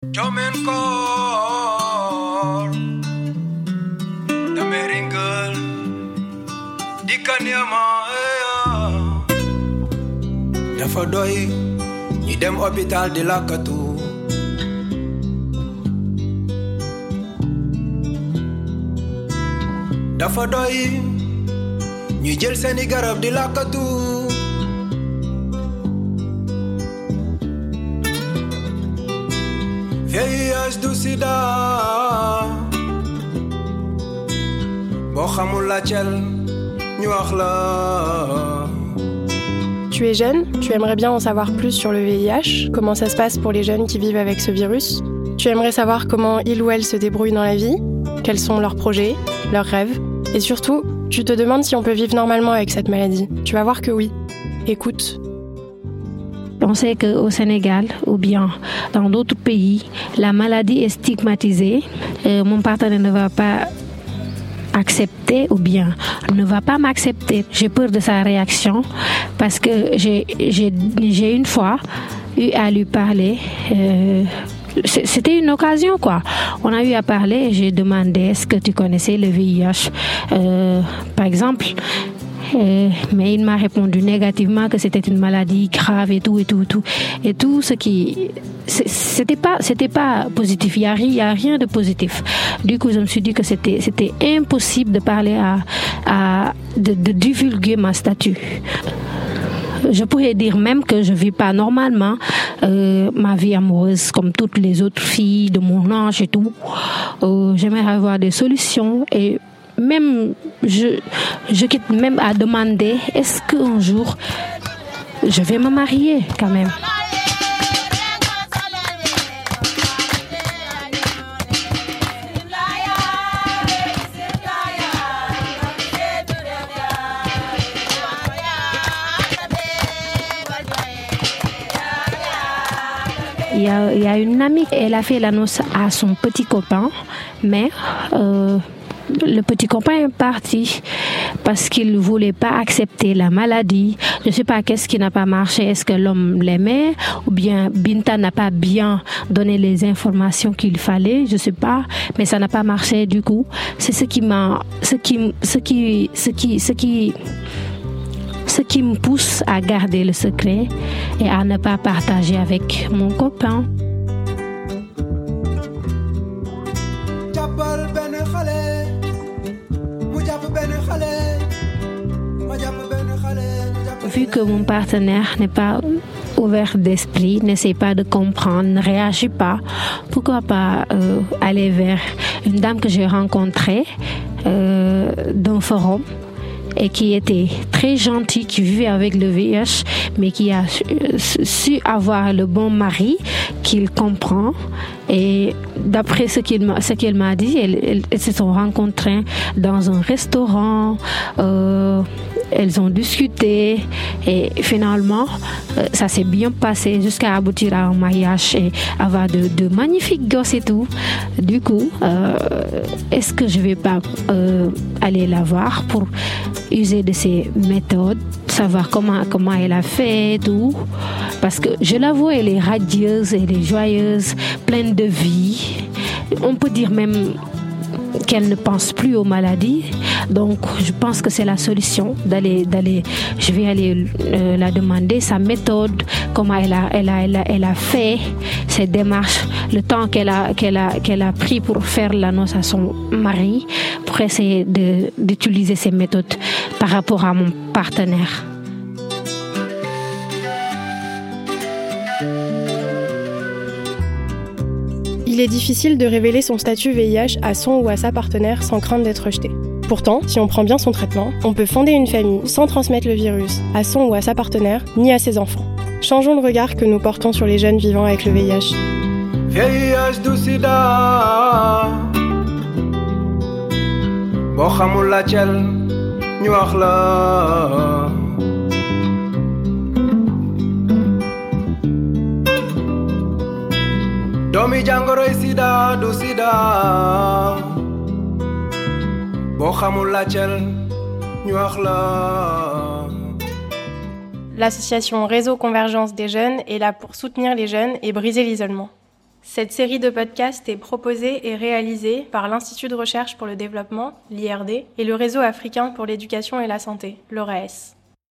Yo menkor da meringel dikanya maya. Da fodoi ni dem hospital di lakatu. Da fodoi ni jël seni garab di lakatu. VIH Tu es jeune, tu aimerais bien en savoir plus sur le VIH, comment ça se passe pour les jeunes qui vivent avec ce virus. Tu aimerais savoir comment ils ou elles se débrouillent dans la vie, quels sont leurs projets, leurs rêves. Et surtout, tu te demandes si on peut vivre normalement avec cette maladie. Tu vas voir que oui. Écoute. Sait qu'au Sénégal ou bien dans d'autres pays, la maladie est stigmatisée. Euh, mon partenaire ne va pas accepter ou bien ne va pas m'accepter. J'ai peur de sa réaction parce que j'ai une fois eu à lui parler. Euh, c'était une occasion quoi. On a eu à parler. J'ai demandé est-ce que tu connaissais le VIH, euh, par exemple. Euh, mais il m'a répondu négativement que c'était une maladie grave et tout et tout et tout. Et tout ce qui c'était pas c'était pas positif. Il y, a, rien de positif. Du coup je me suis dit que c'était c'était impossible de parler à, à de, divulguer ma statut je pourrais dire même que je vis pas normalement. Euh, ma vie amoureuse comme toutes les autres filles de mon âge et tout. Euh, J'aimerais avoir des solutions et même je, je quitte même à demander est-ce qu'un jour je vais me marier quand même? Il y, a, il y, a, une amie, elle a fait l'annonce à son petit copain, mais euh, le petit copain est parti parce qu'il ne voulait pas accepter la maladie. Je ne sais pas qu'est-ce qui n'a pas marché. Est-ce que l'homme l'aimait ou bien Binta n'a pas bien donné les informations qu'il fallait? Je ne sais pas, mais ça n'a pas marché du coup. C'est ce qui m'a, ce qui, ce qui, ce qui, ce ce qui me pousse à garder le secret et à ne pas partager avec mon copain. Vu que mon partenaire n'est pas ouvert d'esprit, n'essaie pas de comprendre, ne réagit pas, pourquoi pas euh, aller vers une dame que j'ai rencontrée euh, d'un forum et qui était très gentille, qui vivait avec le VIH, mais qui a su avoir le bon mari qu'il comprend. Et d'après ce qu'elle m'a dit, elles, elles, se sont rencontrées dans un restaurant. Euh, elles ont discuté et finalement, euh, ça s'est bien passé jusqu'à aboutir à un mariage et avoir de, magnifiques gosses et tout. Du coup, euh, est-ce que je vais pas euh, aller la voir pour user de ses méthodes, savoir comment comment elle a fait et tout, parce que je la vois, elle est radieuse, elle est joyeuse, pleine de vie. On peut dire même qu'elle ne pense plus aux maladies. Donc, je pense que c'est la solution d'aller, d'aller. Je vais aller euh, la demander sa méthode, comment elle a, fait ses démarches, le temps qu'elle a, pris pour faire l'annonce à son mari, pour essayer d'utiliser ces méthodes par rapport à mon partenaire. Il est difficile de révéler son statut VIH à son ou à sa partenaire sans crainte d'être rejeté. Pourtant, si on prend bien son traitement, on peut fonder une famille sans transmettre le virus à son ou à sa partenaire ni à ses enfants. Changeons le regard que nous portons sur les jeunes vivant avec le VIH. VIH du sida xamul la sida sida L'association Réseau Convergence des jeunes est là pour soutenir les jeunes et briser l'isolement. Cette série de podcasts est proposée et réalisée par l'Institut de recherche pour le développement, l'IRD, et le Réseau africain pour l'éducation et la santé, l'ORAS.